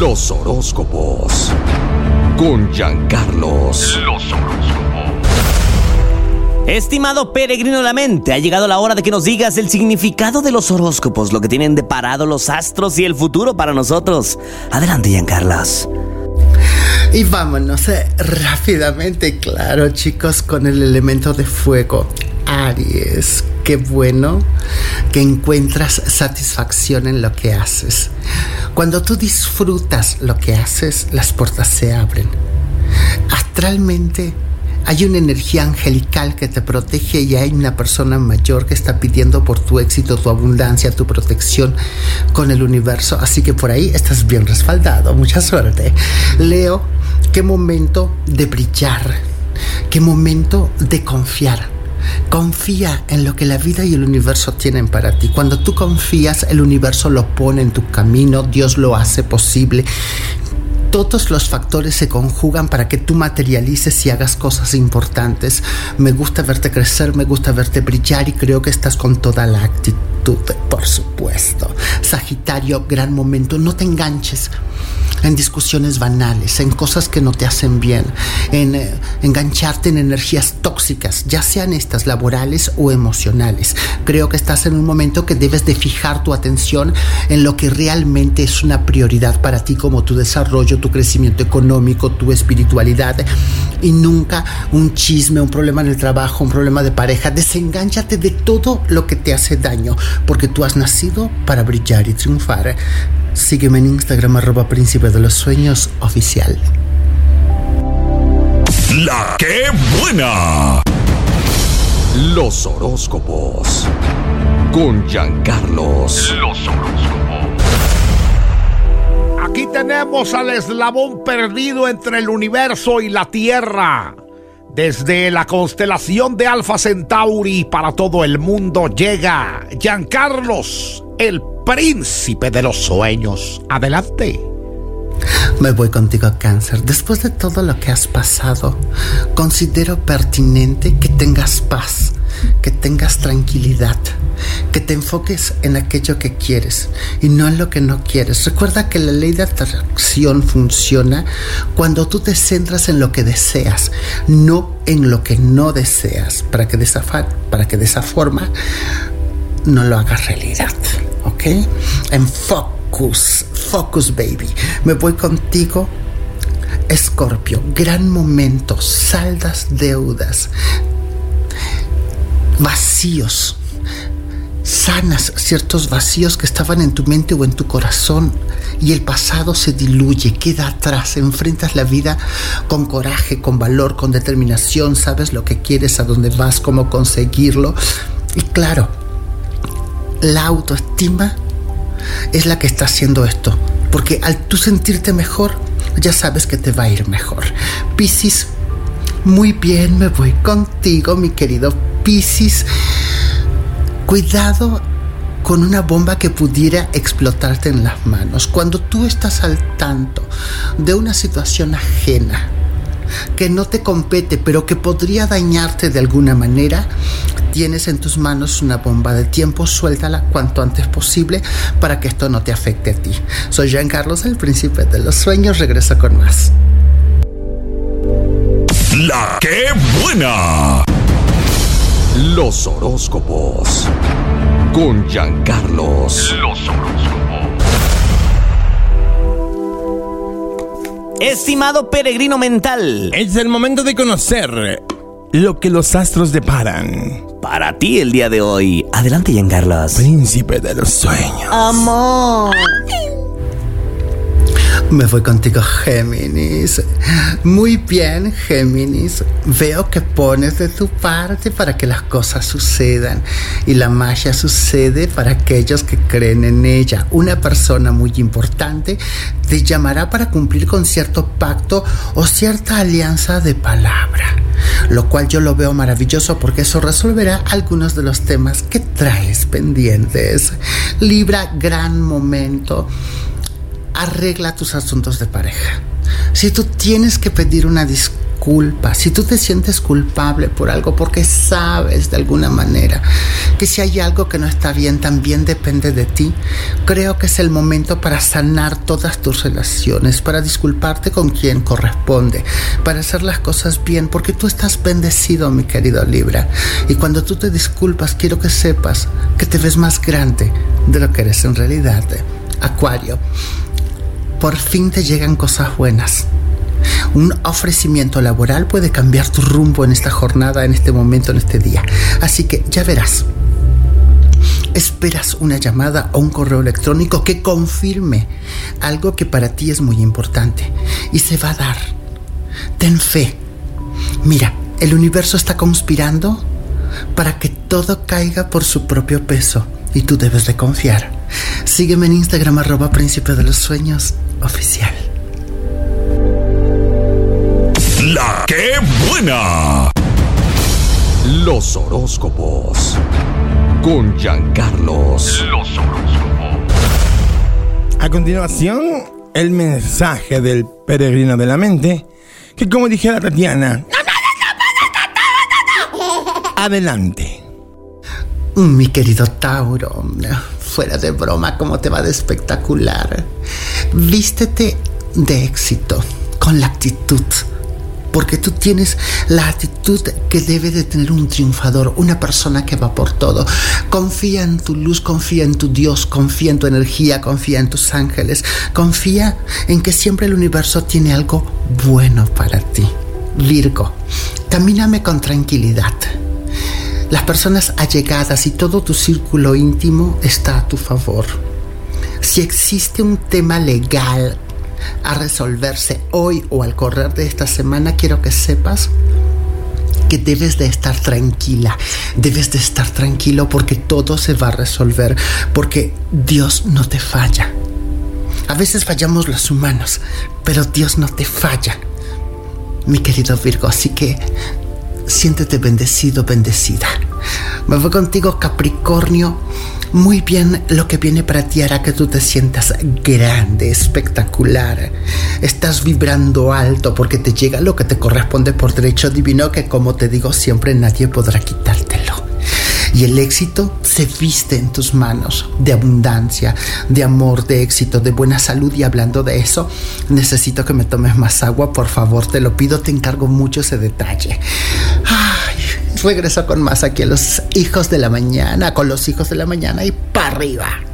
Los horóscopos. Con Giancarlos. Los horóscopos. Estimado peregrino de la mente, ha llegado la hora de que nos digas el significado de los horóscopos, lo que tienen deparado los astros y el futuro para nosotros. Adelante, Giancarlos. Y vámonos eh, rápidamente, claro, chicos, con el elemento de fuego. Aries, qué bueno que encuentras satisfacción en lo que haces. Cuando tú disfrutas lo que haces, las puertas se abren. Astralmente hay una energía angelical que te protege y hay una persona mayor que está pidiendo por tu éxito, tu abundancia, tu protección con el universo. Así que por ahí estás bien respaldado. Mucha suerte. Leo, qué momento de brillar. Qué momento de confiar. Confía en lo que la vida y el universo tienen para ti. Cuando tú confías, el universo lo pone en tu camino, Dios lo hace posible todos los factores se conjugan para que tú materialices y hagas cosas importantes. Me gusta verte crecer, me gusta verte brillar y creo que estás con toda la actitud, por supuesto. Sagitario, gran momento, no te enganches en discusiones banales, en cosas que no te hacen bien, en eh, engancharte en energías tóxicas, ya sean estas laborales o emocionales. Creo que estás en un momento que debes de fijar tu atención en lo que realmente es una prioridad para ti como tu desarrollo, tu crecimiento económico, tu espiritualidad y nunca un chisme, un problema en el trabajo, un problema de pareja. Desengánchate de todo lo que te hace daño, porque tú has nacido para brillar y triunfar. Sígueme en Instagram arroba príncipe de los sueños oficial. La que buena. Los horóscopos. Con Giancarlos. Los horóscopos. Aquí tenemos al eslabón perdido entre el universo y la Tierra. Desde la constelación de Alfa Centauri para todo el mundo llega Giancarlos, el príncipe de los sueños. Adelante. Me voy contigo, cáncer. Después de todo lo que has pasado, considero pertinente que tengas paz, que tengas tranquilidad, que te enfoques en aquello que quieres y no en lo que no quieres. Recuerda que la ley de atracción funciona cuando tú te centras en lo que deseas, no en lo que no deseas, para que de esa, para que de esa forma no lo hagas realidad. ¿Ok? En focus, focus baby. Me voy contigo. Escorpio, gran momento, saldas deudas, vacíos, sanas ciertos vacíos que estaban en tu mente o en tu corazón y el pasado se diluye, queda atrás, enfrentas la vida con coraje, con valor, con determinación, sabes lo que quieres, a dónde vas, cómo conseguirlo y claro, la autoestima es la que está haciendo esto. Porque al tú sentirte mejor, ya sabes que te va a ir mejor. Piscis, muy bien, me voy contigo, mi querido Piscis. Cuidado con una bomba que pudiera explotarte en las manos. Cuando tú estás al tanto de una situación ajena, que no te compete, pero que podría dañarte de alguna manera, tienes en tus manos una bomba de tiempo, suéltala cuanto antes posible para que esto no te afecte a ti. Soy Jean Carlos, el príncipe de los sueños, regreso con más. La que buena. Los horóscopos. Con Giancarlos. Los horóscopos. Estimado peregrino mental, Es el momento de conocer lo que los astros deparan. Para ti el día de hoy, adelante Giancarlos. Príncipe de los sueños. Amor. Me voy contigo, Géminis. Muy bien, Géminis. Veo que pones de tu parte para que las cosas sucedan. Y la magia sucede para aquellos que creen en ella. Una persona muy importante te llamará para cumplir con cierto pacto o cierta alianza de palabra. Lo cual yo lo veo maravilloso porque eso resolverá algunos de los temas que traes pendientes. Libra, gran momento arregla tus asuntos de pareja. Si tú tienes que pedir una disculpa, culpa, si tú te sientes culpable por algo, porque sabes de alguna manera que si hay algo que no está bien, también depende de ti, creo que es el momento para sanar todas tus relaciones, para disculparte con quien corresponde, para hacer las cosas bien, porque tú estás bendecido, mi querido Libra. Y cuando tú te disculpas, quiero que sepas que te ves más grande de lo que eres en realidad. Acuario, por fin te llegan cosas buenas. Un ofrecimiento laboral puede cambiar tu rumbo en esta jornada, en este momento, en este día. Así que ya verás. Esperas una llamada o un correo electrónico que confirme algo que para ti es muy importante y se va a dar. Ten fe. Mira, el universo está conspirando para que todo caiga por su propio peso y tú debes de confiar. Sígueme en Instagram arroba príncipe de los sueños oficial. La que buena. Los horóscopos. Con Giancarlos. Los horóscopos. A continuación, el mensaje del peregrino de la mente, que como dijera Tatiana, adelante. Mi querido Tauro, fuera de broma, ¿cómo te va de espectacular? Vístete de éxito, con la actitud porque tú tienes la actitud que debe de tener un triunfador, una persona que va por todo. Confía en tu luz, confía en tu Dios, confía en tu energía, confía en tus ángeles, confía en que siempre el universo tiene algo bueno para ti. Virgo, camíname con tranquilidad. Las personas allegadas y todo tu círculo íntimo está a tu favor. Si existe un tema legal a resolverse hoy o al correr de esta semana, quiero que sepas que debes de estar tranquila, debes de estar tranquilo porque todo se va a resolver, porque Dios no te falla. A veces fallamos los humanos, pero Dios no te falla, mi querido Virgo, así que siéntete bendecido, bendecida. Me voy contigo, Capricornio. Muy bien, lo que viene para ti hará que tú te sientas grande, espectacular. Estás vibrando alto porque te llega lo que te corresponde por derecho divino que como te digo siempre nadie podrá quitártelo. Y el éxito se viste en tus manos de abundancia, de amor, de éxito, de buena salud. Y hablando de eso, necesito que me tomes más agua, por favor, te lo pido, te encargo mucho ese detalle. Ay, regreso con más aquí a los hijos de la mañana, con los hijos de la mañana y para arriba.